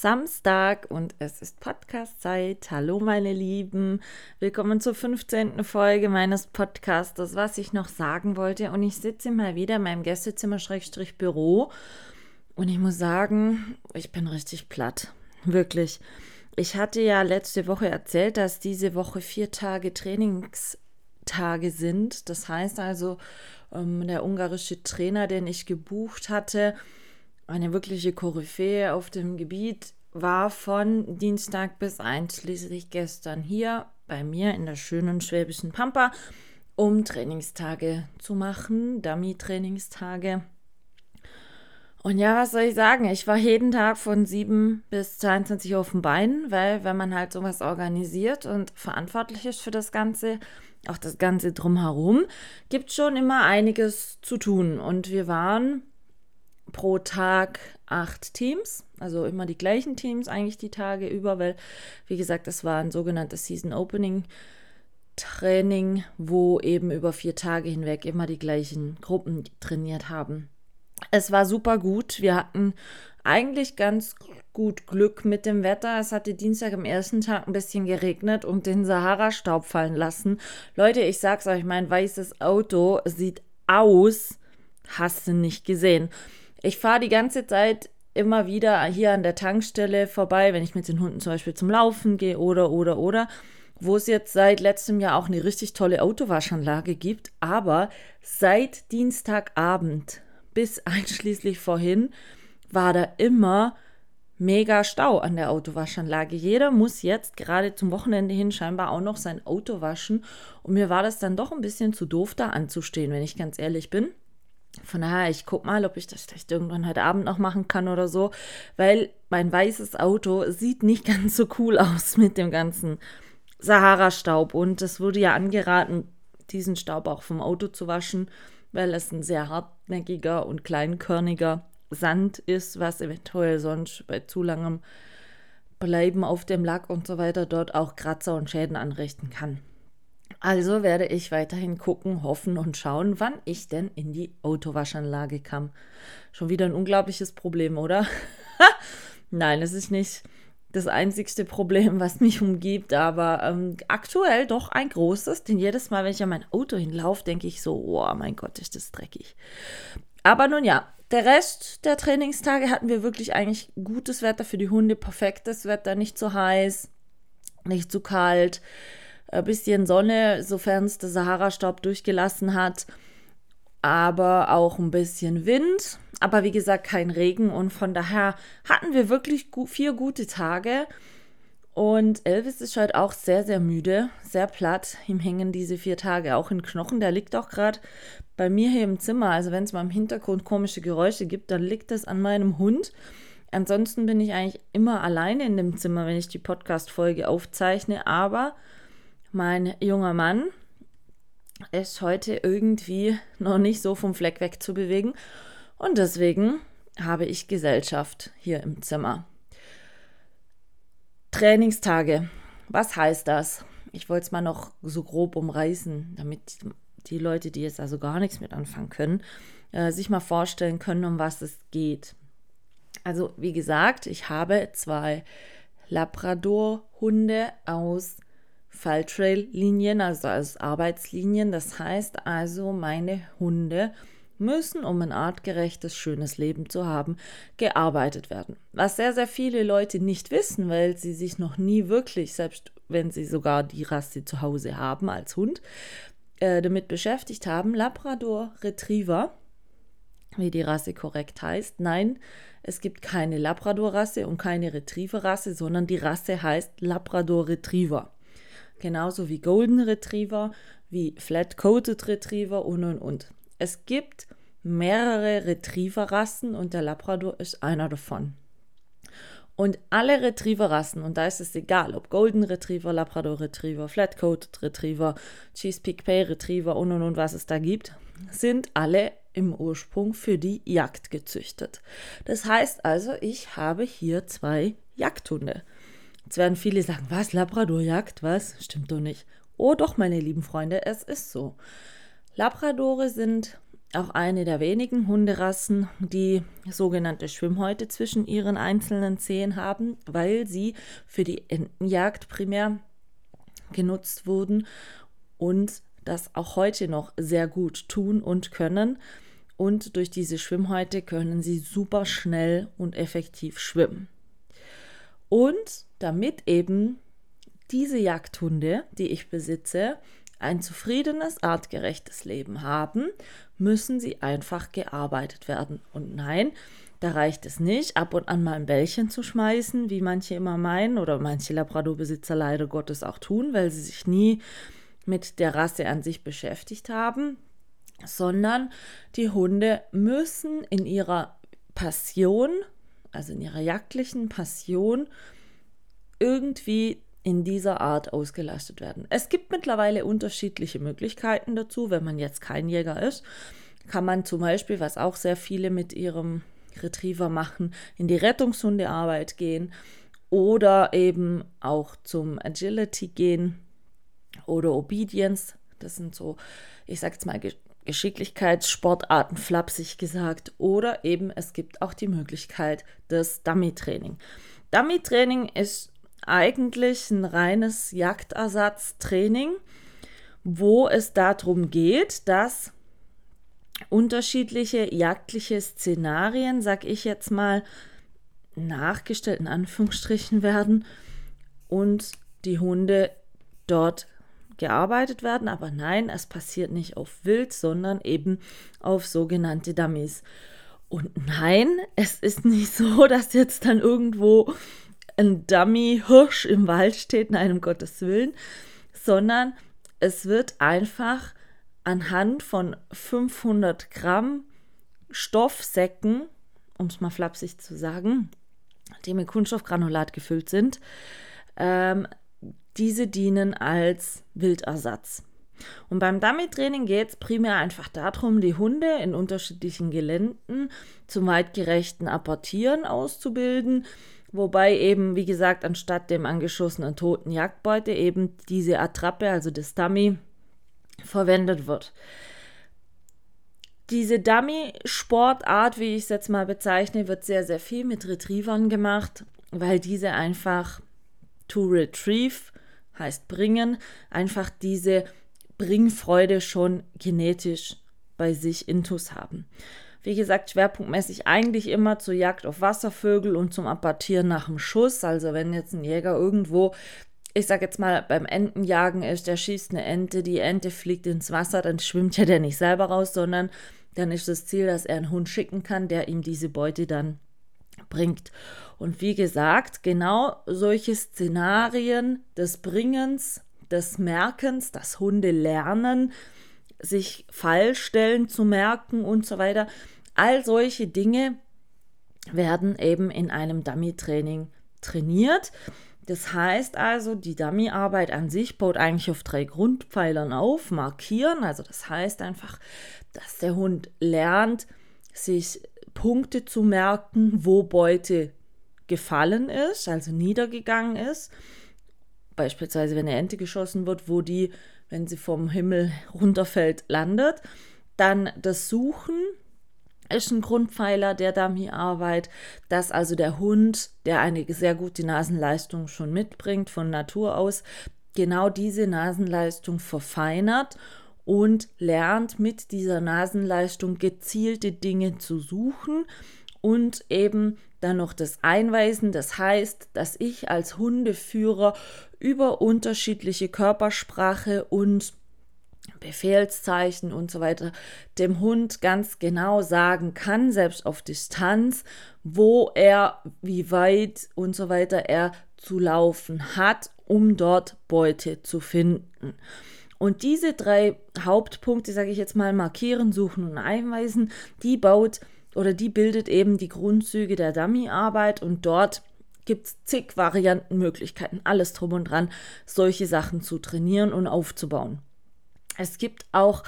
Samstag und es ist Podcast-Zeit. Hallo, meine Lieben. Willkommen zur 15. Folge meines Podcastes, was ich noch sagen wollte. Und ich sitze mal wieder in meinem Gästezimmer-Büro und ich muss sagen, ich bin richtig platt. Wirklich. Ich hatte ja letzte Woche erzählt, dass diese Woche vier Tage Trainingstage sind. Das heißt also, ähm, der ungarische Trainer, den ich gebucht hatte, eine wirkliche Koryphäe auf dem Gebiet, war von Dienstag bis einschließlich gestern hier bei mir in der schönen schwäbischen Pampa, um Trainingstage zu machen, Dummy-Trainingstage. Und ja, was soll ich sagen? Ich war jeden Tag von 7 bis 22 Uhr auf dem Bein, weil wenn man halt sowas organisiert und verantwortlich ist für das Ganze, auch das Ganze drumherum, gibt schon immer einiges zu tun. Und wir waren pro Tag acht Teams, also immer die gleichen Teams eigentlich die Tage über, weil, wie gesagt, das war ein sogenanntes Season Opening Training, wo eben über vier Tage hinweg immer die gleichen Gruppen trainiert haben. Es war super gut. Wir hatten eigentlich ganz gut Glück mit dem Wetter. Es hatte Dienstag am ersten Tag ein bisschen geregnet und den Sahara-Staub fallen lassen. Leute, ich sag's euch, mein weißes Auto sieht aus, hast du nicht gesehen. Ich fahre die ganze Zeit immer wieder hier an der Tankstelle vorbei, wenn ich mit den Hunden zum Beispiel zum Laufen gehe oder, oder, oder, wo es jetzt seit letztem Jahr auch eine richtig tolle Autowaschanlage gibt. Aber seit Dienstagabend bis einschließlich vorhin war da immer mega Stau an der Autowaschanlage. Jeder muss jetzt gerade zum Wochenende hin scheinbar auch noch sein Auto waschen. Und mir war das dann doch ein bisschen zu doof, da anzustehen, wenn ich ganz ehrlich bin. Von daher, ich guck mal, ob ich das vielleicht irgendwann heute Abend noch machen kann oder so, weil mein weißes Auto sieht nicht ganz so cool aus mit dem ganzen Sahara-Staub. Und es wurde ja angeraten, diesen Staub auch vom Auto zu waschen, weil es ein sehr hartnäckiger und kleinkörniger Sand ist, was eventuell sonst bei zu langem Bleiben auf dem Lack und so weiter dort auch Kratzer und Schäden anrichten kann. Also werde ich weiterhin gucken, hoffen und schauen, wann ich denn in die Autowaschanlage kam. Schon wieder ein unglaubliches Problem, oder? Nein, es ist nicht das einzigste Problem, was mich umgibt, aber ähm, aktuell doch ein großes, denn jedes Mal, wenn ich an mein Auto hinlaufe, denke ich so, oh mein Gott, ist das dreckig. Aber nun ja, der Rest der Trainingstage hatten wir wirklich eigentlich gutes Wetter für die Hunde, perfektes Wetter, nicht zu heiß, nicht zu kalt ein bisschen Sonne, sofern es der Sahara-Staub durchgelassen hat, aber auch ein bisschen Wind. Aber wie gesagt, kein Regen und von daher hatten wir wirklich vier gute Tage. Und Elvis ist halt auch sehr, sehr müde, sehr platt. Ihm hängen diese vier Tage auch in Knochen. Der liegt auch gerade bei mir hier im Zimmer. Also wenn es mal im Hintergrund komische Geräusche gibt, dann liegt das an meinem Hund. Ansonsten bin ich eigentlich immer alleine in dem Zimmer, wenn ich die Podcast-Folge aufzeichne. Aber mein junger Mann ist heute irgendwie noch nicht so vom Fleck weg zu bewegen. Und deswegen habe ich Gesellschaft hier im Zimmer. Trainingstage. Was heißt das? Ich wollte es mal noch so grob umreißen, damit die Leute, die jetzt also gar nichts mit anfangen können, äh, sich mal vorstellen können, um was es geht. Also, wie gesagt, ich habe zwei Labrador-Hunde aus Falltrail-Linien, also als Arbeitslinien. Das heißt also, meine Hunde müssen, um ein artgerechtes, schönes Leben zu haben, gearbeitet werden. Was sehr, sehr viele Leute nicht wissen, weil sie sich noch nie wirklich, selbst wenn sie sogar die Rasse zu Hause haben als Hund, äh, damit beschäftigt haben. Labrador Retriever, wie die Rasse korrekt heißt. Nein, es gibt keine Labrador-Rasse und keine Retriever-Rasse, sondern die Rasse heißt Labrador Retriever genauso wie Golden Retriever, wie Flat-Coated Retriever und und und. Es gibt mehrere Retriever-Rassen und der Labrador ist einer davon. Und alle Retriever-Rassen, und da ist es egal, ob Golden Retriever, Labrador Retriever, Flat-Coated Retriever, Chesapeake Bay Retriever und und und was es da gibt, sind alle im Ursprung für die Jagd gezüchtet. Das heißt also, ich habe hier zwei Jagdhunde. Jetzt werden viele sagen, was, Labradorjagd, was? Stimmt doch nicht. Oh doch, meine lieben Freunde, es ist so. Labradore sind auch eine der wenigen Hunderassen, die sogenannte Schwimmhäute zwischen ihren einzelnen Zehen haben, weil sie für die Entenjagd primär genutzt wurden und das auch heute noch sehr gut tun und können. Und durch diese Schwimmhäute können sie super schnell und effektiv schwimmen. Und damit eben diese Jagdhunde, die ich besitze, ein zufriedenes, artgerechtes Leben haben, müssen sie einfach gearbeitet werden. Und nein, da reicht es nicht, ab und an mal ein Bällchen zu schmeißen, wie manche immer meinen oder manche Labrador-Besitzer leider Gottes auch tun, weil sie sich nie mit der Rasse an sich beschäftigt haben, sondern die Hunde müssen in ihrer Passion, also in ihrer jagdlichen Passion, irgendwie in dieser Art ausgelastet werden. Es gibt mittlerweile unterschiedliche Möglichkeiten dazu. Wenn man jetzt kein Jäger ist, kann man zum Beispiel, was auch sehr viele mit ihrem Retriever machen, in die Rettungshundearbeit gehen oder eben auch zum Agility gehen oder Obedience. Das sind so, ich sag's mal, Geschicklichkeitssportarten, flapsig gesagt. Oder eben es gibt auch die Möglichkeit des Dummy-Training. Dummy-Training ist eigentlich ein reines Jagdersatztraining, wo es darum geht, dass unterschiedliche jagdliche Szenarien, sag ich jetzt mal, nachgestellt in Anführungsstrichen werden und die Hunde dort gearbeitet werden. Aber nein, es passiert nicht auf Wild, sondern eben auf sogenannte Dummies. Und nein, es ist nicht so, dass jetzt dann irgendwo ein Dummy-Hirsch im Wald steht, nein, um Gottes Willen, sondern es wird einfach anhand von 500 Gramm Stoffsäcken, um es mal flapsig zu sagen, die mit Kunststoffgranulat gefüllt sind, ähm, diese dienen als Wildersatz. Und beim Dummy-Training geht es primär einfach darum, die Hunde in unterschiedlichen Geländen zum weitgerechten Apportieren auszubilden, Wobei eben, wie gesagt, anstatt dem angeschossenen toten Jagdbeute eben diese Attrappe, also das Dummy, verwendet wird. Diese Dummy-Sportart, wie ich es jetzt mal bezeichne, wird sehr, sehr viel mit Retrievern gemacht, weil diese einfach to retrieve, heißt bringen, einfach diese Bringfreude schon genetisch bei sich intus haben. Wie gesagt, schwerpunktmäßig eigentlich immer zur Jagd auf Wasservögel und zum Apportieren nach dem Schuss. Also wenn jetzt ein Jäger irgendwo, ich sag jetzt mal, beim Entenjagen ist, der schießt eine Ente, die Ente fliegt ins Wasser, dann schwimmt ja der nicht selber raus, sondern dann ist das Ziel, dass er einen Hund schicken kann, der ihm diese Beute dann bringt. Und wie gesagt, genau solche Szenarien des Bringens, des Merkens, das Hunde lernen, sich Fallstellen zu merken und so weiter. All solche Dinge werden eben in einem Dummy-Training trainiert. Das heißt also, die Dummy-Arbeit an sich baut eigentlich auf drei Grundpfeilern auf. Markieren, also das heißt einfach, dass der Hund lernt, sich Punkte zu merken, wo Beute gefallen ist, also niedergegangen ist. Beispielsweise, wenn eine Ente geschossen wird, wo die wenn sie vom Himmel runterfällt, landet. Dann das Suchen ist ein Grundpfeiler der Dummy-Arbeit, dass also der Hund, der eine sehr gute Nasenleistung schon mitbringt von Natur aus, genau diese Nasenleistung verfeinert und lernt mit dieser Nasenleistung gezielte Dinge zu suchen und eben dann noch das Einweisen. Das heißt, dass ich als Hundeführer über unterschiedliche Körpersprache und Befehlszeichen und so weiter dem Hund ganz genau sagen kann, selbst auf Distanz, wo er, wie weit und so weiter er zu laufen hat, um dort Beute zu finden. Und diese drei Hauptpunkte, sage ich jetzt mal, markieren, suchen und einweisen, die baut oder die bildet eben die Grundzüge der Dummy-Arbeit und dort gibt es zig Varianten, Möglichkeiten, alles drum und dran, solche Sachen zu trainieren und aufzubauen. Es gibt auch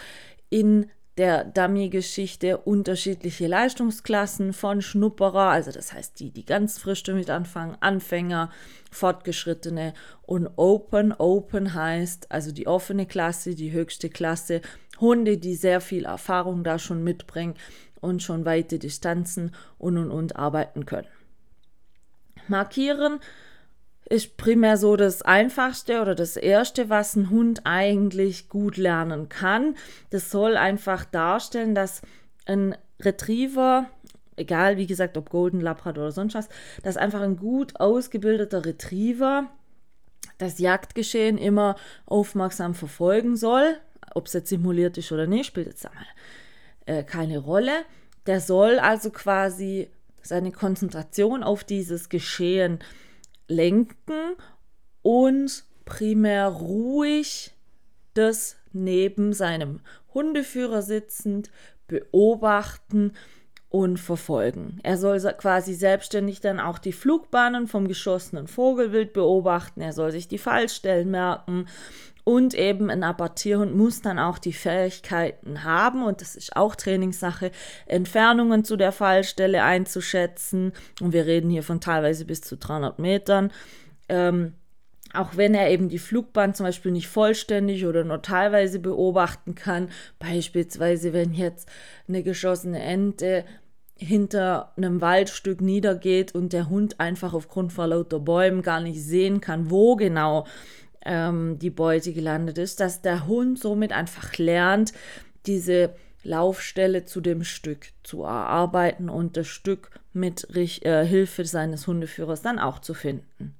in der Dummy-Geschichte unterschiedliche Leistungsklassen von Schnupperer, also das heißt die, die ganz frisch damit anfangen, Anfänger, Fortgeschrittene und Open. Open heißt also die offene Klasse, die höchste Klasse, Hunde, die sehr viel Erfahrung da schon mitbringen und schon weite Distanzen und und und arbeiten können. Markieren ist primär so das Einfachste oder das Erste, was ein Hund eigentlich gut lernen kann. Das soll einfach darstellen, dass ein Retriever, egal wie gesagt, ob Golden, Labrador oder sonst was, dass einfach ein gut ausgebildeter Retriever das Jagdgeschehen immer aufmerksam verfolgen soll. Ob es jetzt simuliert ist oder nicht, spielt jetzt einmal äh, keine Rolle. Der soll also quasi seine Konzentration auf dieses Geschehen lenken und primär ruhig das neben seinem Hundeführer sitzend beobachten und verfolgen. Er soll quasi selbstständig dann auch die Flugbahnen vom geschossenen Vogelwild beobachten. Er soll sich die Fallstellen merken und eben ein Abortierhund muss dann auch die Fähigkeiten haben, und das ist auch Trainingssache, Entfernungen zu der Fallstelle einzuschätzen. Und wir reden hier von teilweise bis zu 300 Metern. Ähm, auch wenn er eben die Flugbahn zum Beispiel nicht vollständig oder nur teilweise beobachten kann, beispielsweise wenn jetzt eine geschossene Ente hinter einem Waldstück niedergeht und der Hund einfach aufgrund von lauter Bäumen gar nicht sehen kann, wo genau ähm, die Beute gelandet ist, dass der Hund somit einfach lernt, diese Laufstelle zu dem Stück zu erarbeiten und das Stück mit äh, Hilfe seines Hundeführers dann auch zu finden.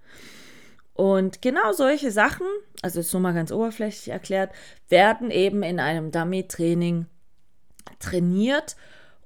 Und genau solche Sachen, also so mal ganz oberflächlich erklärt, werden eben in einem Dummy-Training trainiert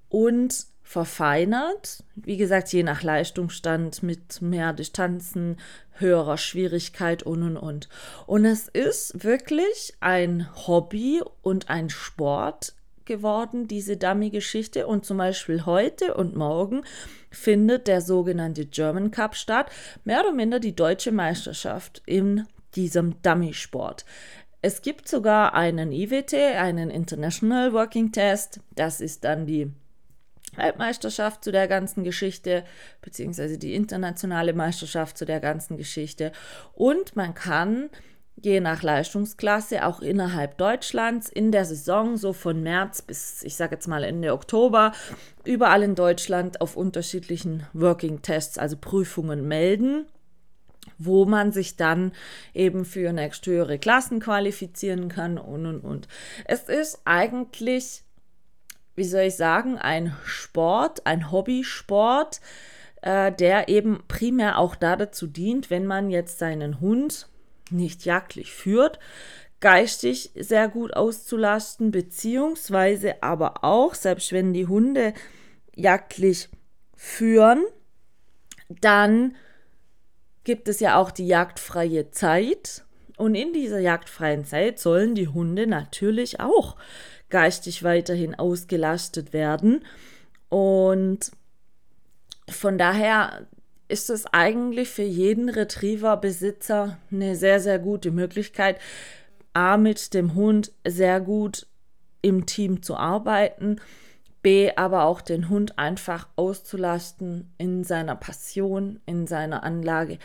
und verfeinert. Wie gesagt, je nach Leistungsstand mit mehr Distanzen, höherer Schwierigkeit und und und. Und es ist wirklich ein Hobby und ein Sport geworden, diese Dummy-Geschichte. Und zum Beispiel heute und morgen findet der sogenannte German Cup statt, mehr oder minder die deutsche Meisterschaft in diesem Dummy-Sport. Es gibt sogar einen IWT, einen International Working Test. Das ist dann die Weltmeisterschaft zu der ganzen Geschichte, beziehungsweise die internationale Meisterschaft zu der ganzen Geschichte. Und man kann je nach Leistungsklasse auch innerhalb Deutschlands in der Saison, so von März bis, ich sage jetzt mal Ende Oktober, überall in Deutschland auf unterschiedlichen Working Tests, also Prüfungen melden wo man sich dann eben für nächsthöhere Klassen qualifizieren kann und und und. Es ist eigentlich wie soll ich sagen, ein Sport, ein Hobbysport, äh, der eben primär auch dazu dient, wenn man jetzt seinen Hund nicht jagdlich führt, geistig sehr gut auszulasten, beziehungsweise aber auch, selbst wenn die Hunde jagdlich führen, dann gibt es ja auch die jagdfreie Zeit. Und in dieser jagdfreien Zeit sollen die Hunde natürlich auch geistig weiterhin ausgelastet werden. Und von daher ist es eigentlich für jeden Retriever-Besitzer eine sehr, sehr gute Möglichkeit, A, mit dem Hund sehr gut im Team zu arbeiten, B, aber auch den Hund einfach auszulasten in seiner Passion, in seiner Anlage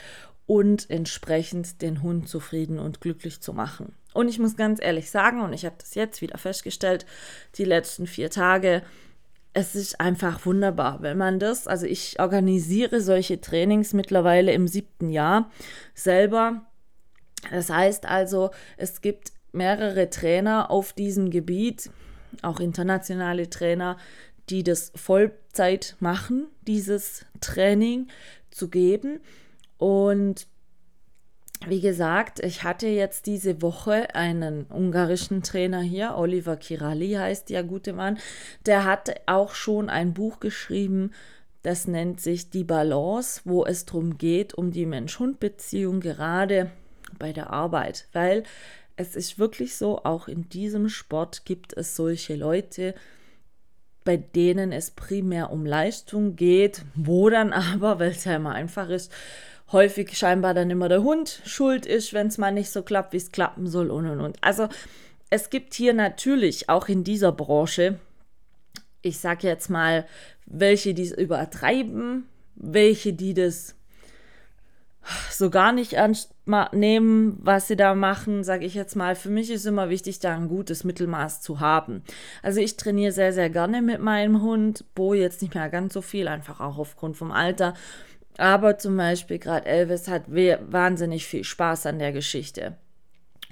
und entsprechend den Hund zufrieden und glücklich zu machen. Und ich muss ganz ehrlich sagen, und ich habe das jetzt wieder festgestellt, die letzten vier Tage, es ist einfach wunderbar, wenn man das, also ich organisiere solche Trainings mittlerweile im siebten Jahr selber. Das heißt also, es gibt mehrere Trainer auf diesem Gebiet, auch internationale Trainer, die das Vollzeit machen, dieses Training zu geben. Und wie gesagt, ich hatte jetzt diese Woche einen ungarischen Trainer hier, Oliver Kirali heißt der gute Mann. Der hat auch schon ein Buch geschrieben, das nennt sich Die Balance, wo es darum geht, um die Mensch-Hund-Beziehung gerade bei der Arbeit. Weil es ist wirklich so, auch in diesem Sport gibt es solche Leute, bei denen es primär um Leistung geht, wo dann aber, weil es ja immer einfach ist, häufig scheinbar dann immer der Hund schuld ist, wenn es mal nicht so klappt, wie es klappen soll und und und. Also es gibt hier natürlich auch in dieser Branche, ich sage jetzt mal, welche die es übertreiben, welche die das so gar nicht ernst nehmen, was sie da machen, sage ich jetzt mal. Für mich ist immer wichtig, da ein gutes Mittelmaß zu haben. Also ich trainiere sehr, sehr gerne mit meinem Hund. Bo jetzt nicht mehr ganz so viel, einfach auch aufgrund vom Alter. Aber zum Beispiel gerade Elvis hat wahnsinnig viel Spaß an der Geschichte.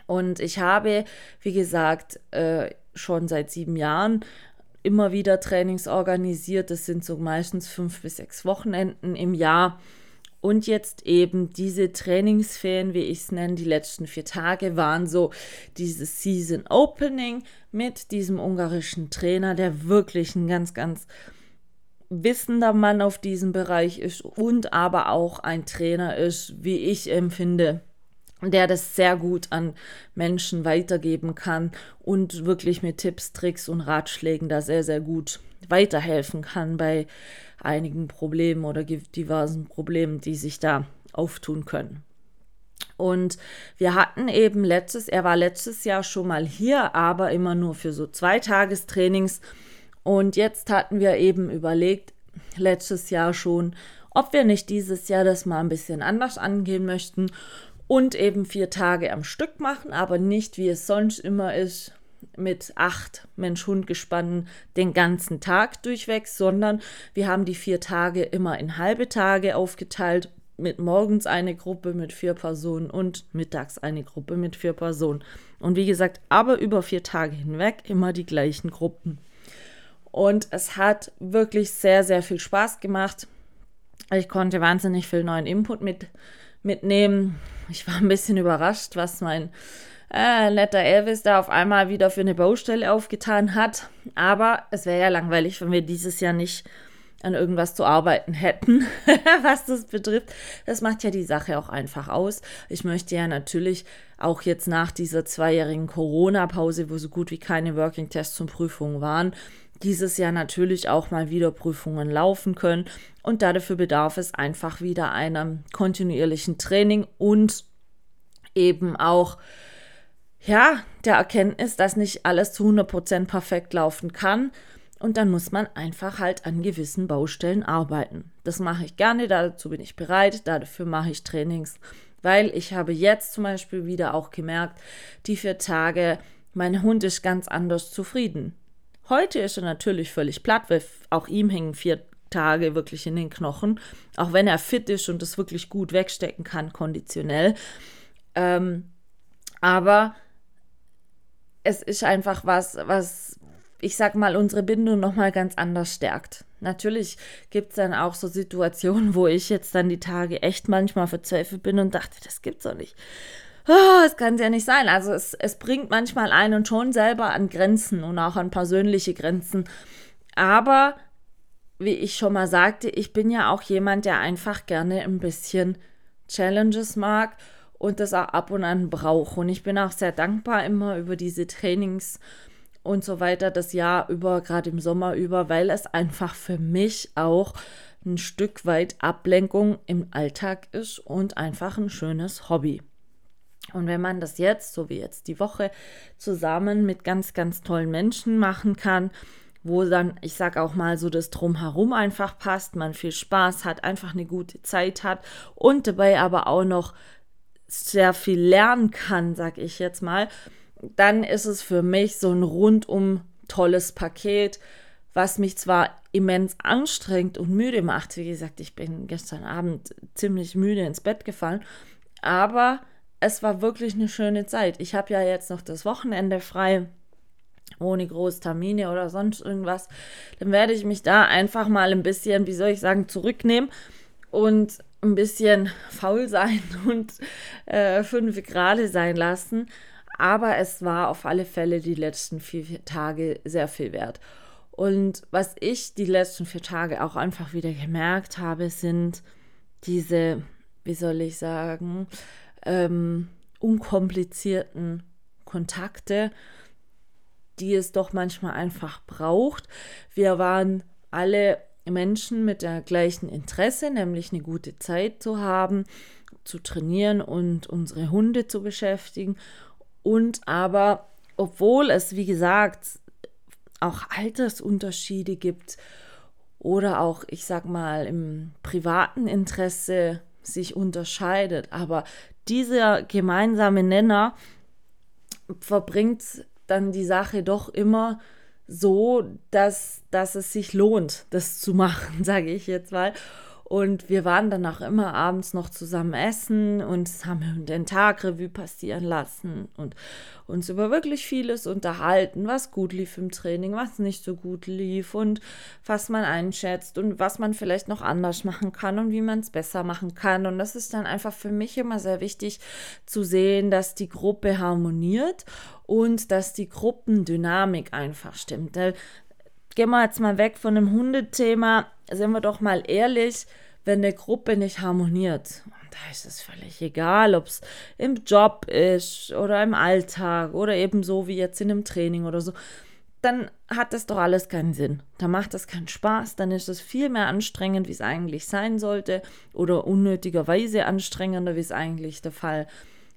Und ich habe, wie gesagt, äh, schon seit sieben Jahren immer wieder Trainings organisiert. Das sind so meistens fünf bis sechs Wochenenden im Jahr. Und jetzt eben diese Trainingsferien, wie ich es nenne, die letzten vier Tage waren so dieses Season Opening mit diesem ungarischen Trainer, der wirklich ein ganz, ganz wissender Mann auf diesem Bereich ist und aber auch ein Trainer ist, wie ich empfinde, der das sehr gut an Menschen weitergeben kann und wirklich mit Tipps, Tricks und Ratschlägen da sehr, sehr gut weiterhelfen kann bei einigen Problemen oder diversen Problemen, die sich da auftun können. Und wir hatten eben letztes, er war letztes Jahr schon mal hier, aber immer nur für so zwei Tagestrainings. Und jetzt hatten wir eben überlegt, letztes Jahr schon, ob wir nicht dieses Jahr das mal ein bisschen anders angehen möchten und eben vier Tage am Stück machen, aber nicht wie es sonst immer ist, mit acht Mensch-Hund-Gespannen den ganzen Tag durchweg, sondern wir haben die vier Tage immer in halbe Tage aufgeteilt, mit morgens eine Gruppe mit vier Personen und mittags eine Gruppe mit vier Personen. Und wie gesagt, aber über vier Tage hinweg immer die gleichen Gruppen. Und es hat wirklich sehr, sehr viel Spaß gemacht. Ich konnte wahnsinnig viel neuen Input mit, mitnehmen. Ich war ein bisschen überrascht, was mein äh, netter Elvis da auf einmal wieder für eine Baustelle aufgetan hat. Aber es wäre ja langweilig, wenn wir dieses Jahr nicht an irgendwas zu arbeiten hätten, was das betrifft. Das macht ja die Sache auch einfach aus. Ich möchte ja natürlich auch jetzt nach dieser zweijährigen Corona-Pause, wo so gut wie keine Working-Tests und Prüfungen waren, dieses Jahr natürlich auch mal wieder Prüfungen laufen können. Und dafür bedarf es einfach wieder einem kontinuierlichen Training und eben auch ja, der Erkenntnis, dass nicht alles zu 100% perfekt laufen kann. Und dann muss man einfach halt an gewissen Baustellen arbeiten. Das mache ich gerne, dazu bin ich bereit, dafür mache ich Trainings. Weil ich habe jetzt zum Beispiel wieder auch gemerkt, die vier Tage, mein Hund ist ganz anders zufrieden. Heute ist er natürlich völlig platt, weil auch ihm hängen vier Tage wirklich in den Knochen, auch wenn er fit ist und das wirklich gut wegstecken kann, konditionell. Ähm, aber es ist einfach was, was ich sag mal, unsere Bindung nochmal ganz anders stärkt. Natürlich gibt es dann auch so Situationen, wo ich jetzt dann die Tage echt manchmal verzweifelt bin und dachte, das gibt's doch nicht. Oh, es kann ja nicht sein. Also es, es bringt manchmal einen schon selber an Grenzen und auch an persönliche Grenzen. Aber wie ich schon mal sagte, ich bin ja auch jemand, der einfach gerne ein bisschen Challenges mag und das auch ab und an brauche. Und ich bin auch sehr dankbar immer über diese Trainings und so weiter das Jahr über, gerade im Sommer über, weil es einfach für mich auch ein Stück weit Ablenkung im Alltag ist und einfach ein schönes Hobby. Und wenn man das jetzt, so wie jetzt die Woche, zusammen mit ganz, ganz tollen Menschen machen kann, wo dann, ich sage auch mal so, das Drumherum einfach passt, man viel Spaß hat, einfach eine gute Zeit hat und dabei aber auch noch sehr viel lernen kann, sag ich jetzt mal, dann ist es für mich so ein rundum tolles Paket, was mich zwar immens anstrengt und müde macht. Wie gesagt, ich bin gestern Abend ziemlich müde ins Bett gefallen, aber es war wirklich eine schöne Zeit. Ich habe ja jetzt noch das Wochenende frei, ohne große Termine oder sonst irgendwas. Dann werde ich mich da einfach mal ein bisschen, wie soll ich sagen, zurücknehmen und ein bisschen faul sein und äh, fünf Grade sein lassen. Aber es war auf alle Fälle die letzten vier Tage sehr viel wert. Und was ich die letzten vier Tage auch einfach wieder gemerkt habe, sind diese, wie soll ich sagen, ähm, unkomplizierten Kontakte, die es doch manchmal einfach braucht. Wir waren alle Menschen mit der gleichen Interesse, nämlich eine gute Zeit zu haben, zu trainieren und unsere Hunde zu beschäftigen und aber obwohl es, wie gesagt, auch Altersunterschiede gibt oder auch, ich sag mal, im privaten Interesse sich unterscheidet. Aber dieser gemeinsame Nenner verbringt dann die Sache doch immer so, dass, dass es sich lohnt, das zu machen, sage ich jetzt mal. Und wir waren dann auch immer abends noch zusammen essen und haben den Tag Revue passieren lassen und uns über wirklich vieles unterhalten, was gut lief im Training, was nicht so gut lief und was man einschätzt und was man vielleicht noch anders machen kann und wie man es besser machen kann. Und das ist dann einfach für mich immer sehr wichtig zu sehen, dass die Gruppe harmoniert und dass die Gruppendynamik einfach stimmt. Gehen wir jetzt mal weg von dem Hundethema, sind wir doch mal ehrlich, wenn eine Gruppe nicht harmoniert, da ist es völlig egal, ob es im Job ist oder im Alltag oder eben so wie jetzt in einem Training oder so, dann hat das doch alles keinen Sinn. Da macht das keinen Spaß, dann ist es viel mehr anstrengend, wie es eigentlich sein sollte oder unnötigerweise anstrengender, wie es eigentlich der Fall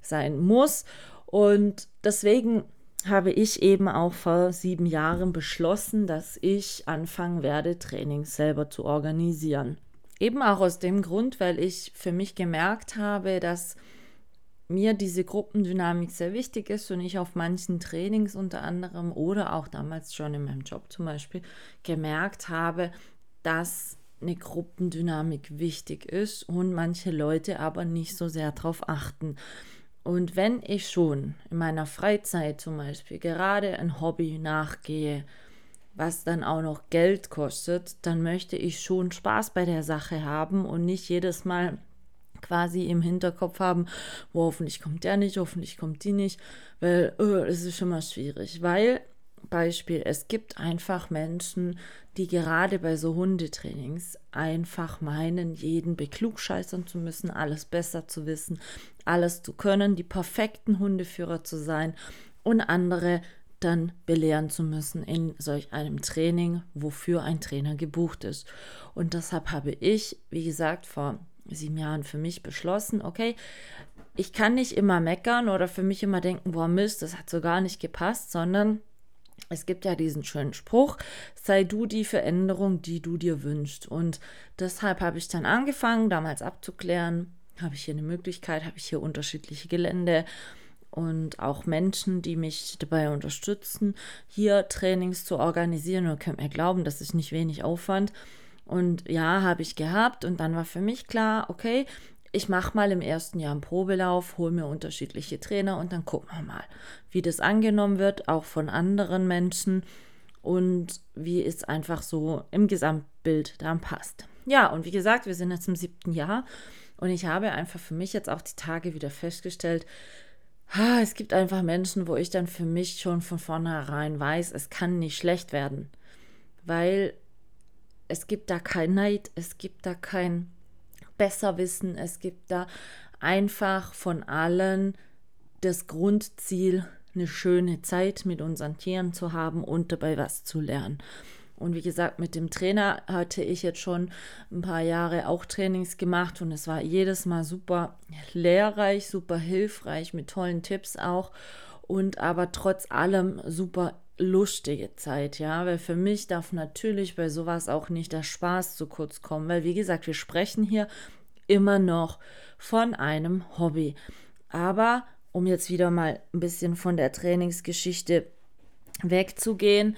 sein muss. Und deswegen habe ich eben auch vor sieben Jahren beschlossen, dass ich anfangen werde, Trainings selber zu organisieren. Eben auch aus dem Grund, weil ich für mich gemerkt habe, dass mir diese Gruppendynamik sehr wichtig ist und ich auf manchen Trainings unter anderem oder auch damals schon in meinem Job zum Beispiel gemerkt habe, dass eine Gruppendynamik wichtig ist und manche Leute aber nicht so sehr darauf achten. Und wenn ich schon in meiner Freizeit zum Beispiel gerade ein Hobby nachgehe, was dann auch noch Geld kostet, dann möchte ich schon Spaß bei der Sache haben und nicht jedes Mal quasi im Hinterkopf haben, wo hoffentlich kommt der nicht, hoffentlich kommt die nicht, weil oh, es ist schon mal schwierig, weil Beispiel, es gibt einfach Menschen, die gerade bei so Hundetrainings einfach meinen, jeden beklugscheißern zu müssen, alles besser zu wissen, alles zu können, die perfekten Hundeführer zu sein und andere dann belehren zu müssen in solch einem Training, wofür ein Trainer gebucht ist. Und deshalb habe ich, wie gesagt, vor sieben Jahren für mich beschlossen, okay, ich kann nicht immer meckern oder für mich immer denken, boah Mist, das hat so gar nicht gepasst, sondern es gibt ja diesen schönen Spruch, sei du die Veränderung, die du dir wünschst. Und deshalb habe ich dann angefangen, damals abzuklären, habe ich hier eine Möglichkeit, habe ich hier unterschiedliche Gelände und auch Menschen, die mich dabei unterstützen, hier Trainings zu organisieren. Und könnt mir glauben, das ist nicht wenig Aufwand. Und ja, habe ich gehabt. Und dann war für mich klar, okay, ich mache mal im ersten Jahr einen Probelauf, hole mir unterschiedliche Trainer und dann gucken wir mal, wie das angenommen wird, auch von anderen Menschen und wie es einfach so im Gesamtbild dann passt. Ja, und wie gesagt, wir sind jetzt im siebten Jahr und ich habe einfach für mich jetzt auch die Tage wieder festgestellt, es gibt einfach Menschen, wo ich dann für mich schon von vornherein weiß, es kann nicht schlecht werden, weil es gibt da kein Neid, es gibt da kein besser wissen. Es gibt da einfach von allen das Grundziel, eine schöne Zeit mit unseren Tieren zu haben und dabei was zu lernen. Und wie gesagt, mit dem Trainer hatte ich jetzt schon ein paar Jahre auch Trainings gemacht und es war jedes Mal super lehrreich, super hilfreich, mit tollen Tipps auch und aber trotz allem super lustige Zeit, ja, weil für mich darf natürlich bei sowas auch nicht der Spaß zu kurz kommen, weil wie gesagt, wir sprechen hier immer noch von einem Hobby. Aber um jetzt wieder mal ein bisschen von der Trainingsgeschichte wegzugehen,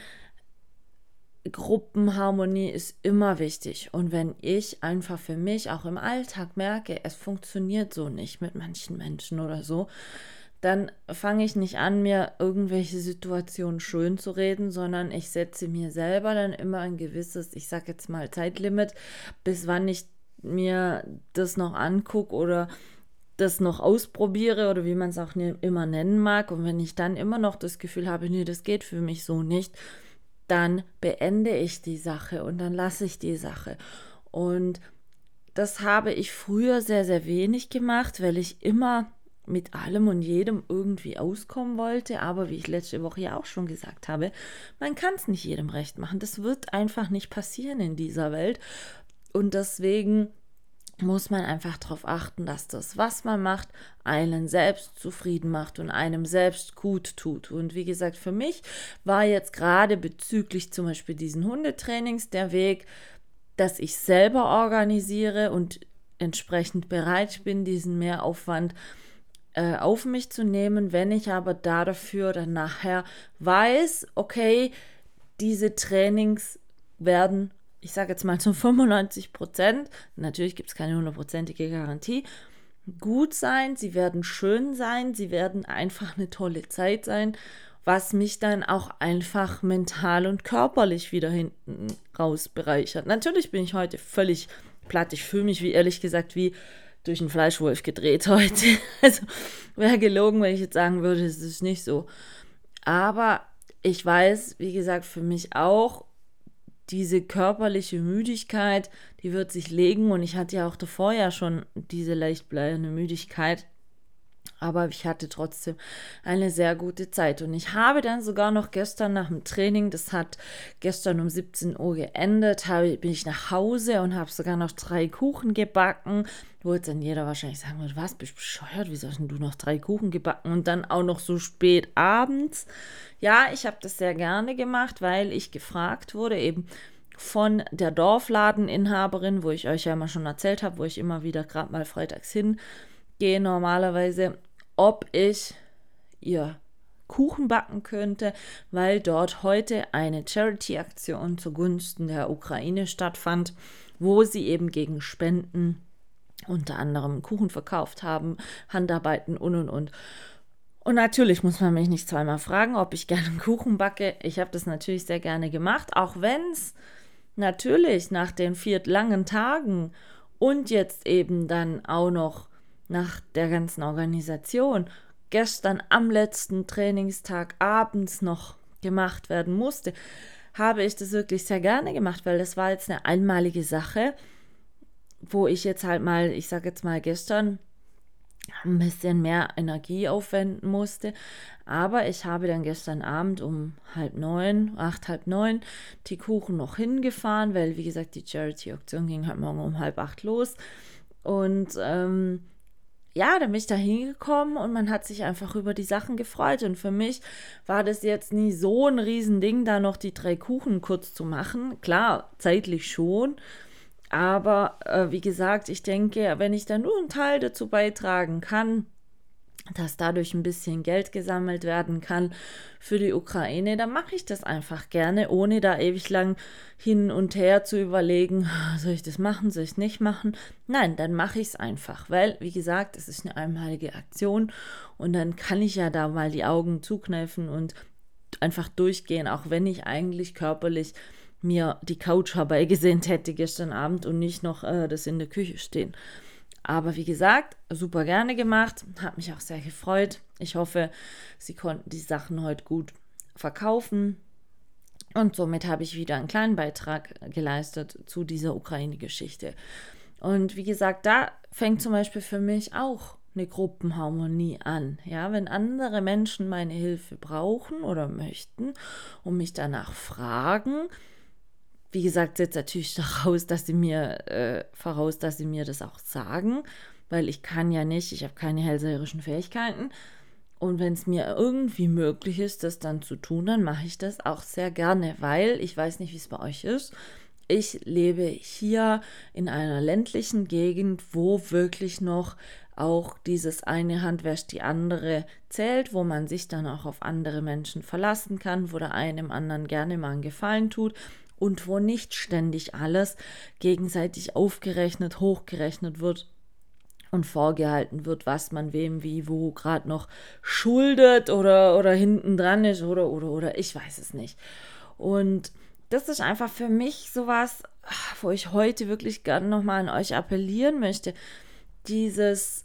Gruppenharmonie ist immer wichtig. Und wenn ich einfach für mich auch im Alltag merke, es funktioniert so nicht mit manchen Menschen oder so, dann fange ich nicht an, mir irgendwelche Situationen schön zu reden, sondern ich setze mir selber dann immer ein gewisses, ich sage jetzt mal Zeitlimit, bis wann ich mir das noch angucke oder das noch ausprobiere oder wie man es auch ne, immer nennen mag. Und wenn ich dann immer noch das Gefühl habe, nee, das geht für mich so nicht, dann beende ich die Sache und dann lasse ich die Sache. Und das habe ich früher sehr, sehr wenig gemacht, weil ich immer mit allem und jedem irgendwie auskommen wollte. Aber wie ich letzte Woche ja auch schon gesagt habe, man kann es nicht jedem recht machen. Das wird einfach nicht passieren in dieser Welt. Und deswegen muss man einfach darauf achten, dass das, was man macht, einen selbst zufrieden macht und einem selbst gut tut. Und wie gesagt, für mich war jetzt gerade bezüglich zum Beispiel diesen Hundetrainings der Weg, dass ich selber organisiere und entsprechend bereit bin, diesen Mehraufwand äh, auf mich zu nehmen. Wenn ich aber dafür dann nachher weiß, okay, diese Trainings werden ich sage jetzt mal zu 95 Prozent, natürlich gibt es keine hundertprozentige Garantie, gut sein, sie werden schön sein, sie werden einfach eine tolle Zeit sein, was mich dann auch einfach mental und körperlich wieder hinten raus bereichert. Natürlich bin ich heute völlig platt, ich fühle mich wie ehrlich gesagt wie durch einen Fleischwolf gedreht heute. Also wäre gelogen, wenn ich jetzt sagen würde, es ist nicht so. Aber ich weiß, wie gesagt, für mich auch, diese körperliche Müdigkeit, die wird sich legen und ich hatte ja auch davor ja schon diese leicht bleibende Müdigkeit. Aber ich hatte trotzdem eine sehr gute Zeit. Und ich habe dann sogar noch gestern nach dem Training, das hat gestern um 17 Uhr geendet, habe, bin ich nach Hause und habe sogar noch drei Kuchen gebacken. Wo jetzt dann jeder wahrscheinlich sagen würde, was, bist du bescheuert? Wie sollst du noch drei Kuchen gebacken und dann auch noch so spät abends? Ja, ich habe das sehr gerne gemacht, weil ich gefragt wurde, eben von der Dorfladeninhaberin, wo ich euch ja immer schon erzählt habe, wo ich immer wieder gerade mal freitags hingehe normalerweise, ob ich ihr Kuchen backen könnte, weil dort heute eine Charity-Aktion zugunsten der Ukraine stattfand, wo sie eben gegen Spenden unter anderem Kuchen verkauft haben, Handarbeiten und und und. Und natürlich muss man mich nicht zweimal fragen, ob ich gerne Kuchen backe. Ich habe das natürlich sehr gerne gemacht, auch wenn es natürlich nach den vier langen Tagen und jetzt eben dann auch noch nach der ganzen Organisation gestern am letzten Trainingstag abends noch gemacht werden musste, habe ich das wirklich sehr gerne gemacht, weil das war jetzt eine einmalige Sache, wo ich jetzt halt mal, ich sage jetzt mal gestern, ein bisschen mehr Energie aufwenden musste. Aber ich habe dann gestern Abend um halb neun, acht, halb neun die Kuchen noch hingefahren, weil wie gesagt die Charity-Auktion ging halt morgen um halb acht los. Und ähm, ja, dann bin ich da hingekommen und man hat sich einfach über die Sachen gefreut. Und für mich war das jetzt nie so ein Riesending, da noch die drei Kuchen kurz zu machen. Klar, zeitlich schon. Aber äh, wie gesagt, ich denke, wenn ich da nur einen Teil dazu beitragen kann, dass dadurch ein bisschen Geld gesammelt werden kann für die Ukraine, dann mache ich das einfach gerne, ohne da ewig lang hin und her zu überlegen, soll ich das machen, soll ich es nicht machen. Nein, dann mache ich es einfach, weil, wie gesagt, es ist eine einmalige Aktion und dann kann ich ja da mal die Augen zukneifen und einfach durchgehen, auch wenn ich eigentlich körperlich mir die Couch herbeigesehnt hätte gestern Abend und nicht noch äh, das in der Küche stehen. Aber wie gesagt, super gerne gemacht, hat mich auch sehr gefreut. Ich hoffe, Sie konnten die Sachen heute gut verkaufen. Und somit habe ich wieder einen kleinen Beitrag geleistet zu dieser Ukraine-Geschichte. Und wie gesagt, da fängt zum Beispiel für mich auch eine Gruppenharmonie an. Ja, wenn andere Menschen meine Hilfe brauchen oder möchten und mich danach fragen, wie gesagt, setzt natürlich daraus, dass sie mir äh, voraus, dass sie mir das auch sagen, weil ich kann ja nicht, ich habe keine hellseherischen Fähigkeiten. Und wenn es mir irgendwie möglich ist, das dann zu tun, dann mache ich das auch sehr gerne, weil ich weiß nicht, wie es bei euch ist. Ich lebe hier in einer ländlichen Gegend, wo wirklich noch auch dieses eine Hand wäscht die andere zählt, wo man sich dann auch auf andere Menschen verlassen kann, wo der eine dem anderen gerne mal einen Gefallen tut und wo nicht ständig alles gegenseitig aufgerechnet, hochgerechnet wird und vorgehalten wird, was man wem wie wo gerade noch schuldet oder oder hinten dran ist oder oder oder ich weiß es nicht. Und das ist einfach für mich sowas, wo ich heute wirklich gerne nochmal an euch appellieren möchte. Dieses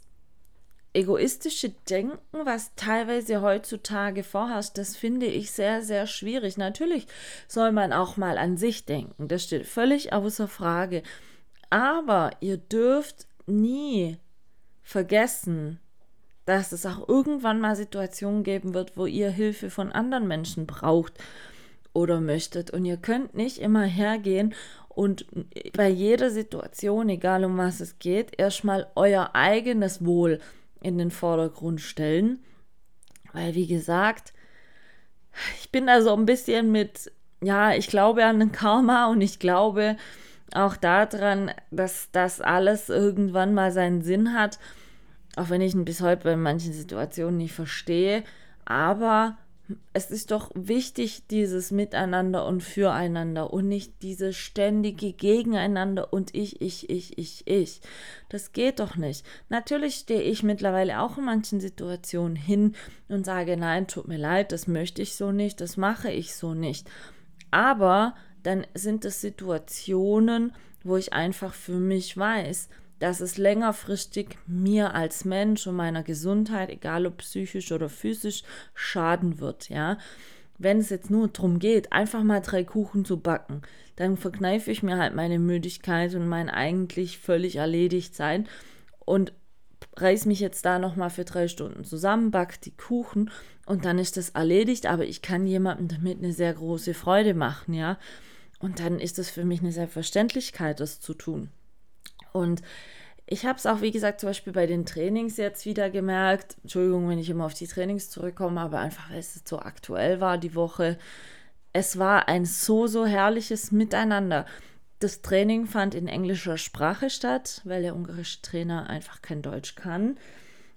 egoistische Denken, was teilweise heutzutage vorherrscht, das finde ich sehr, sehr schwierig. Natürlich soll man auch mal an sich denken, das steht völlig außer Frage. Aber ihr dürft nie vergessen, dass es auch irgendwann mal Situationen geben wird, wo ihr Hilfe von anderen Menschen braucht. oder möchtet. Und ihr könnt nicht immer hergehen und bei jeder Situation, egal um was es geht, erstmal euer eigenes Wohl in den Vordergrund stellen. Weil, wie gesagt, ich bin da so ein bisschen mit, ja, ich glaube an den Karma und ich glaube auch daran, dass das alles irgendwann mal seinen Sinn hat. Auch wenn ich ihn bis heute bei manchen Situationen nicht verstehe. Aber es ist doch wichtig, dieses Miteinander und Füreinander und nicht dieses ständige Gegeneinander und ich, ich, ich, ich, ich. Das geht doch nicht. Natürlich stehe ich mittlerweile auch in manchen Situationen hin und sage, nein, tut mir leid, das möchte ich so nicht, das mache ich so nicht. Aber dann sind es Situationen, wo ich einfach für mich weiß, dass es längerfristig mir als Mensch und meiner Gesundheit, egal ob psychisch oder physisch, schaden wird, ja. Wenn es jetzt nur darum geht, einfach mal drei Kuchen zu backen, dann verkneife ich mir halt meine Müdigkeit und mein eigentlich völlig erledigt sein und reiß mich jetzt da nochmal für drei Stunden zusammen, back die Kuchen und dann ist das erledigt, aber ich kann jemandem damit eine sehr große Freude machen, ja. Und dann ist es für mich eine Selbstverständlichkeit, das zu tun. Und ich habe es auch, wie gesagt, zum Beispiel bei den Trainings jetzt wieder gemerkt. Entschuldigung, wenn ich immer auf die Trainings zurückkomme, aber einfach, weil es so aktuell war die Woche. Es war ein so, so herrliches Miteinander. Das Training fand in englischer Sprache statt, weil der ungarische Trainer einfach kein Deutsch kann.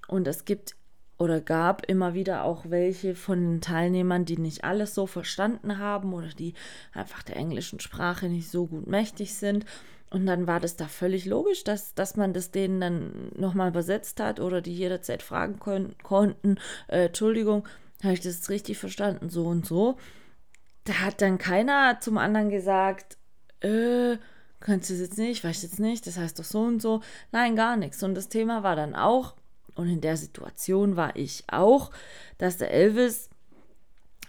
Und es gibt oder gab immer wieder auch welche von den Teilnehmern, die nicht alles so verstanden haben oder die einfach der englischen Sprache nicht so gut mächtig sind. Und dann war das da völlig logisch, dass, dass man das denen dann nochmal übersetzt hat oder die jederzeit fragen kon konnten, äh, Entschuldigung, habe ich das richtig verstanden, so und so. Da hat dann keiner zum anderen gesagt, äh, kannst du es jetzt nicht, weiß jetzt nicht, das heißt doch so und so. Nein, gar nichts. Und das Thema war dann auch, und in der Situation war ich auch, dass der Elvis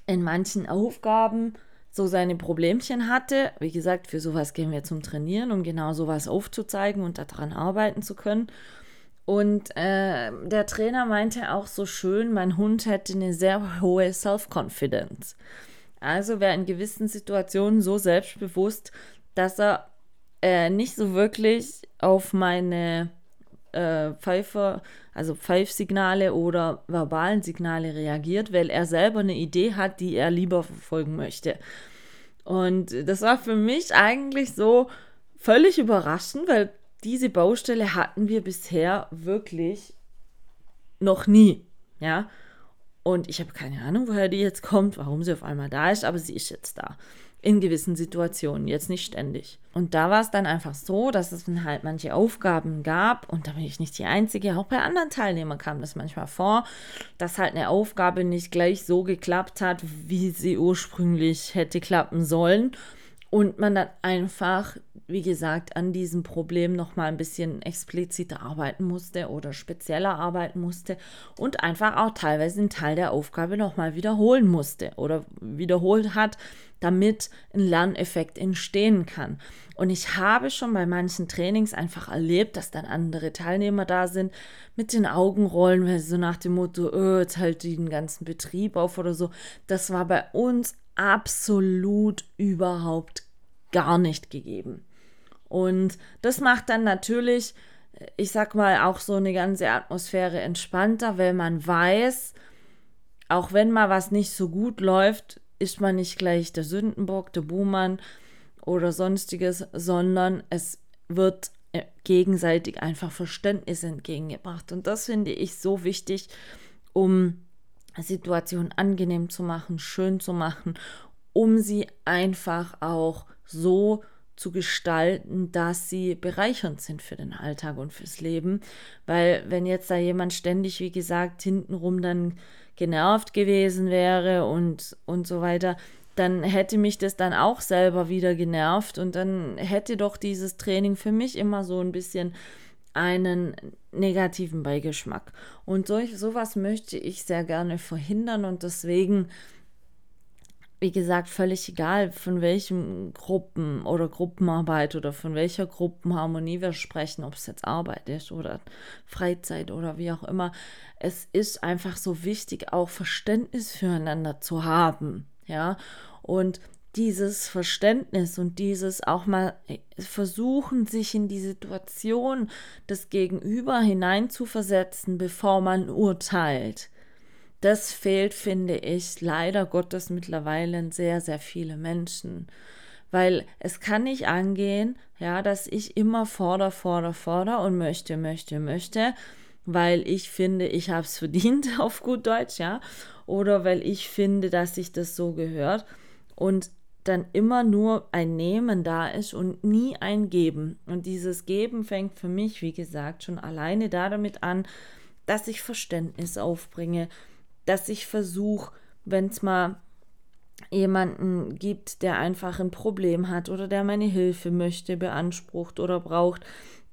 in manchen Aufgaben so seine Problemchen hatte. Wie gesagt, für sowas gehen wir zum Trainieren, um genau sowas aufzuzeigen und daran arbeiten zu können. Und äh, der Trainer meinte auch so schön, mein Hund hätte eine sehr hohe Self-Confidence. Also wäre in gewissen Situationen so selbstbewusst, dass er äh, nicht so wirklich auf meine äh, Pfeifer, also Pfeifsignale oder verbalen Signale reagiert, weil er selber eine Idee hat, die er lieber verfolgen möchte. Und das war für mich eigentlich so völlig überraschend, weil diese Baustelle hatten wir bisher wirklich noch nie. Ja. Und ich habe keine Ahnung, woher die jetzt kommt, warum sie auf einmal da ist, aber sie ist jetzt da in gewissen Situationen, jetzt nicht ständig. Und da war es dann einfach so, dass es dann halt manche Aufgaben gab und da bin ich nicht die Einzige, auch bei anderen Teilnehmern kam das manchmal vor, dass halt eine Aufgabe nicht gleich so geklappt hat, wie sie ursprünglich hätte klappen sollen und man dann einfach, wie gesagt, an diesem Problem nochmal ein bisschen expliziter arbeiten musste oder spezieller arbeiten musste und einfach auch teilweise einen Teil der Aufgabe nochmal wiederholen musste oder wiederholt hat, damit ein Lerneffekt entstehen kann. Und ich habe schon bei manchen Trainings einfach erlebt, dass dann andere Teilnehmer da sind, mit den Augen rollen, weil sie so nach dem Motto, oh, jetzt halt den ganzen Betrieb auf oder so. Das war bei uns absolut überhaupt gar nicht gegeben. Und das macht dann natürlich, ich sag mal, auch so eine ganze Atmosphäre entspannter, weil man weiß, auch wenn mal was nicht so gut läuft, ist man nicht gleich der Sündenbock, der Buhmann oder sonstiges, sondern es wird äh, gegenseitig einfach Verständnis entgegengebracht. Und das finde ich so wichtig, um Situationen angenehm zu machen, schön zu machen, um sie einfach auch so zu gestalten, dass sie bereichernd sind für den Alltag und fürs Leben. Weil wenn jetzt da jemand ständig, wie gesagt, hintenrum dann genervt gewesen wäre und, und so weiter, dann hätte mich das dann auch selber wieder genervt und dann hätte doch dieses Training für mich immer so ein bisschen einen negativen Beigeschmack. Und so, sowas möchte ich sehr gerne verhindern und deswegen wie gesagt, völlig egal, von welchen Gruppen oder Gruppenarbeit oder von welcher Gruppenharmonie wir sprechen, ob es jetzt Arbeit ist oder Freizeit oder wie auch immer. Es ist einfach so wichtig, auch Verständnis füreinander zu haben. Ja, und dieses Verständnis und dieses auch mal äh, versuchen, sich in die Situation des Gegenüber hineinzuversetzen, bevor man urteilt. Das fehlt, finde ich, leider Gottes mittlerweile in sehr, sehr viele Menschen. Weil es kann nicht angehen, ja, dass ich immer forder, forder, forder und möchte, möchte, möchte, weil ich finde, ich habe es verdient, auf gut Deutsch, ja, oder weil ich finde, dass sich das so gehört. Und dann immer nur ein Nehmen da ist und nie ein Geben. Und dieses Geben fängt für mich, wie gesagt, schon alleine damit an, dass ich Verständnis aufbringe, dass ich versuche, wenn es mal jemanden gibt, der einfach ein Problem hat oder der meine Hilfe möchte, beansprucht oder braucht,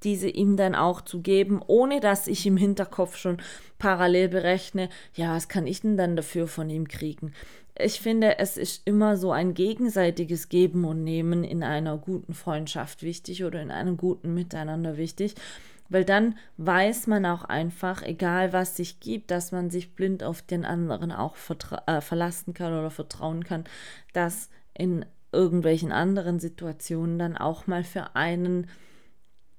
diese ihm dann auch zu geben, ohne dass ich im Hinterkopf schon parallel berechne, ja, was kann ich denn dann dafür von ihm kriegen? Ich finde, es ist immer so ein gegenseitiges Geben und Nehmen in einer guten Freundschaft wichtig oder in einem guten Miteinander wichtig, weil dann weiß man auch einfach, egal was sich gibt, dass man sich blind auf den anderen auch äh, verlassen kann oder vertrauen kann, dass in irgendwelchen anderen Situationen dann auch mal für einen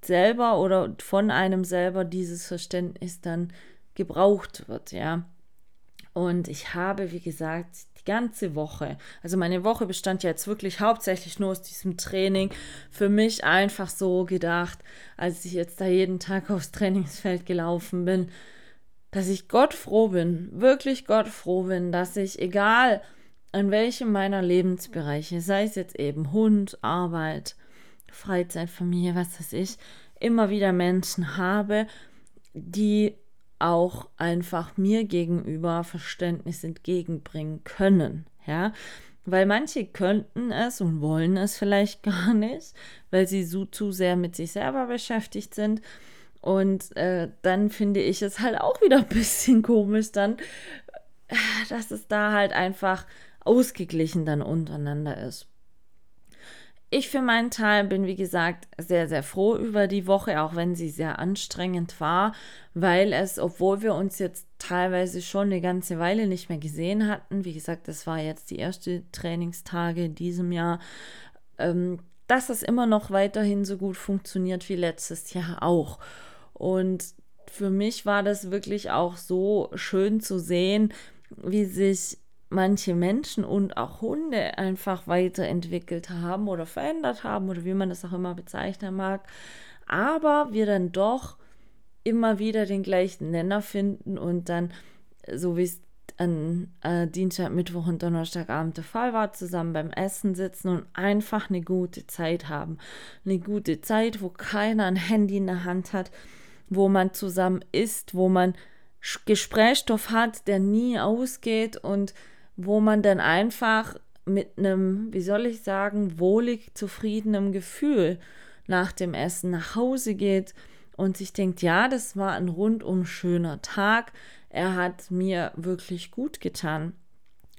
selber oder von einem selber dieses Verständnis dann gebraucht wird, ja. Und ich habe, wie gesagt, ganze Woche, also meine Woche bestand ja jetzt wirklich hauptsächlich nur aus diesem Training, für mich einfach so gedacht, als ich jetzt da jeden Tag aufs Trainingsfeld gelaufen bin, dass ich Gott froh bin, wirklich Gott froh bin, dass ich, egal an welchem meiner Lebensbereiche, sei es jetzt eben Hund, Arbeit, Freizeit, Familie, was weiß ich, immer wieder Menschen habe, die auch einfach mir gegenüber Verständnis entgegenbringen können, ja, weil manche könnten es und wollen es vielleicht gar nicht, weil sie so zu sehr mit sich selber beschäftigt sind. Und äh, dann finde ich es halt auch wieder ein bisschen komisch dann, äh, dass es da halt einfach ausgeglichen dann untereinander ist. Ich für meinen Teil bin, wie gesagt, sehr, sehr froh über die Woche, auch wenn sie sehr anstrengend war, weil es, obwohl wir uns jetzt teilweise schon eine ganze Weile nicht mehr gesehen hatten, wie gesagt, das war jetzt die erste Trainingstage in diesem Jahr, ähm, dass es immer noch weiterhin so gut funktioniert wie letztes Jahr auch. Und für mich war das wirklich auch so schön zu sehen, wie sich manche Menschen und auch Hunde einfach weiterentwickelt haben oder verändert haben oder wie man das auch immer bezeichnen mag, aber wir dann doch immer wieder den gleichen Nenner finden und dann, so wie es an äh, Dienstag, Mittwoch und Donnerstagabend der Fall war, zusammen beim Essen sitzen und einfach eine gute Zeit haben. Eine gute Zeit, wo keiner ein Handy in der Hand hat, wo man zusammen isst, wo man Gesprächsstoff hat, der nie ausgeht und wo man dann einfach mit einem, wie soll ich sagen, wohlig zufriedenem Gefühl nach dem Essen nach Hause geht und sich denkt, ja, das war ein rundum schöner Tag, er hat mir wirklich gut getan.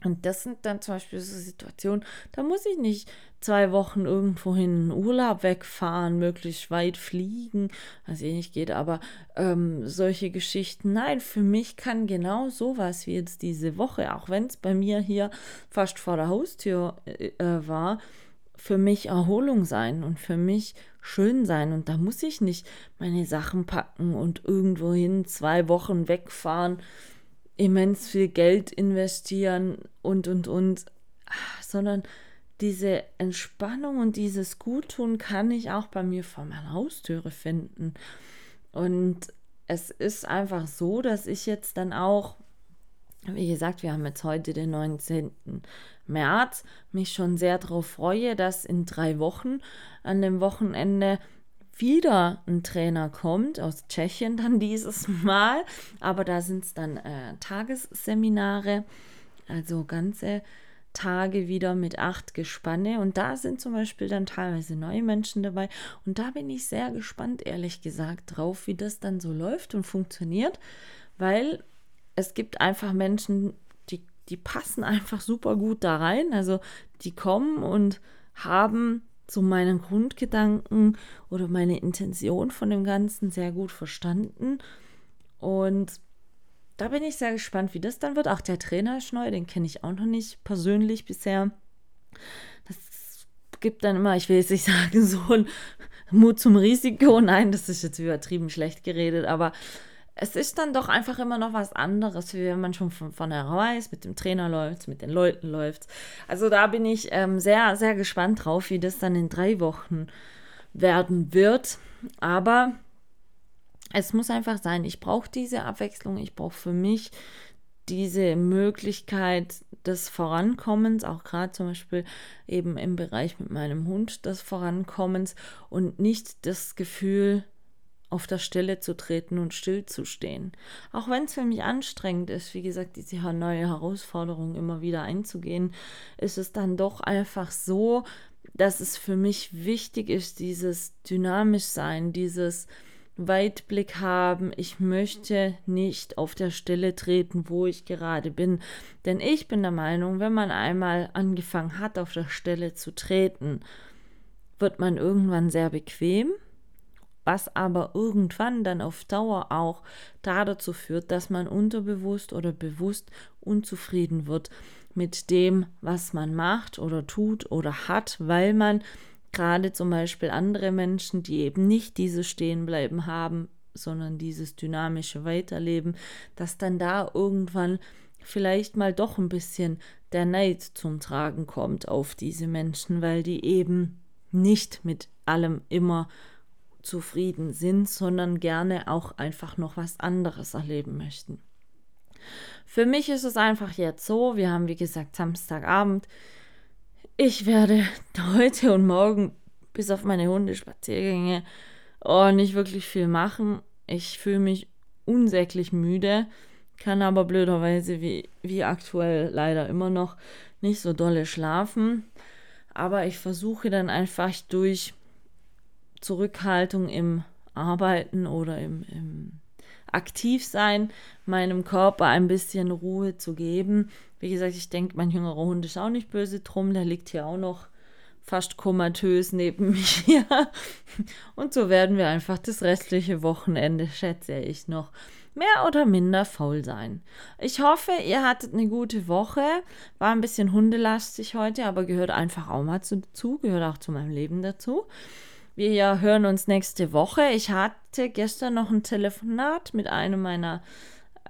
Und das sind dann zum Beispiel so Situationen, da muss ich nicht zwei Wochen irgendwo in Urlaub wegfahren, möglichst weit fliegen, was eh nicht geht, aber ähm, solche Geschichten. Nein, für mich kann genau sowas wie jetzt diese Woche, auch wenn es bei mir hier fast vor der Haustür äh, äh, war, für mich Erholung sein und für mich schön sein. Und da muss ich nicht meine Sachen packen und irgendwohin zwei Wochen wegfahren immens viel Geld investieren und, und, und, sondern diese Entspannung und dieses Guttun kann ich auch bei mir vor meiner Haustüre finden. Und es ist einfach so, dass ich jetzt dann auch, wie gesagt, wir haben jetzt heute den 19. März, mich schon sehr darauf freue, dass in drei Wochen an dem Wochenende wieder ein Trainer kommt, aus Tschechien dann dieses Mal, aber da sind es dann äh, Tagesseminare, also ganze Tage wieder mit acht Gespanne. Und da sind zum Beispiel dann teilweise neue Menschen dabei. Und da bin ich sehr gespannt, ehrlich gesagt, drauf, wie das dann so läuft und funktioniert, weil es gibt einfach Menschen, die, die passen einfach super gut da rein, also die kommen und haben so meinen Grundgedanken oder meine Intention von dem Ganzen sehr gut verstanden. Und da bin ich sehr gespannt, wie das dann wird. Auch der Trainer ist neu, den kenne ich auch noch nicht persönlich bisher. Das gibt dann immer, ich will jetzt nicht sagen, so ein Mut zum Risiko. Nein, das ist jetzt übertrieben schlecht geredet, aber es ist dann doch einfach immer noch was anderes, wie wenn man schon von vornherein weiß, mit dem Trainer läuft, mit den Leuten läuft. Also da bin ich ähm, sehr, sehr gespannt drauf, wie das dann in drei Wochen werden wird. Aber es muss einfach sein, ich brauche diese Abwechslung, ich brauche für mich diese Möglichkeit des Vorankommens, auch gerade zum Beispiel eben im Bereich mit meinem Hund des Vorankommens und nicht das Gefühl, auf der Stelle zu treten und stillzustehen. Auch wenn es für mich anstrengend ist, wie gesagt, diese neue Herausforderung immer wieder einzugehen, ist es dann doch einfach so, dass es für mich wichtig ist, dieses dynamisch sein, dieses Weitblick haben. Ich möchte nicht auf der Stelle treten, wo ich gerade bin. Denn ich bin der Meinung, wenn man einmal angefangen hat, auf der Stelle zu treten, wird man irgendwann sehr bequem was aber irgendwann dann auf Dauer auch dazu führt, dass man unterbewusst oder bewusst unzufrieden wird mit dem, was man macht oder tut oder hat, weil man gerade zum Beispiel andere Menschen, die eben nicht dieses Stehenbleiben haben, sondern dieses dynamische Weiterleben, dass dann da irgendwann vielleicht mal doch ein bisschen der Neid zum Tragen kommt auf diese Menschen, weil die eben nicht mit allem immer zufrieden sind, sondern gerne auch einfach noch was anderes erleben möchten. Für mich ist es einfach jetzt so, wir haben wie gesagt Samstagabend. Ich werde heute und morgen bis auf meine Hundespaziergänge oh, nicht wirklich viel machen. Ich fühle mich unsäglich müde, kann aber blöderweise wie, wie aktuell leider immer noch nicht so dolle schlafen. Aber ich versuche dann einfach durch Zurückhaltung im Arbeiten oder im, im Aktivsein meinem Körper ein bisschen Ruhe zu geben. Wie gesagt, ich denke, mein jüngerer Hund ist auch nicht böse drum, der liegt hier auch noch fast komatös neben mir. Und so werden wir einfach das restliche Wochenende, schätze ich, noch mehr oder minder faul sein. Ich hoffe, ihr hattet eine gute Woche. War ein bisschen hundelastig heute, aber gehört einfach auch mal dazu, gehört auch zu meinem Leben dazu. Wir hören uns nächste Woche. Ich hatte gestern noch ein Telefonat mit einem meiner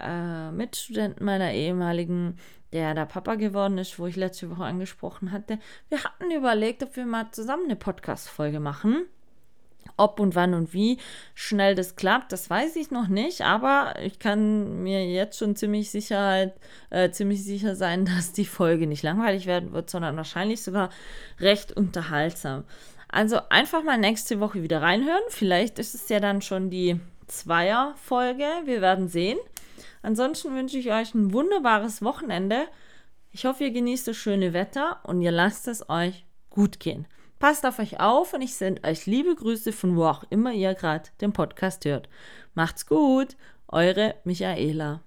äh, Mitstudenten, meiner ehemaligen, der da Papa geworden ist, wo ich letzte Woche angesprochen hatte. Wir hatten überlegt, ob wir mal zusammen eine Podcast-Folge machen. Ob und wann und wie schnell das klappt, das weiß ich noch nicht, aber ich kann mir jetzt schon ziemlich Sicherheit, äh, ziemlich sicher sein, dass die Folge nicht langweilig werden wird, sondern wahrscheinlich sogar recht unterhaltsam. Also einfach mal nächste Woche wieder reinhören. Vielleicht ist es ja dann schon die Zweier-Folge. Wir werden sehen. Ansonsten wünsche ich euch ein wunderbares Wochenende. Ich hoffe, ihr genießt das schöne Wetter und ihr lasst es euch gut gehen. Passt auf euch auf und ich sende euch liebe Grüße von wo auch immer ihr gerade den Podcast hört. Macht's gut, eure Michaela.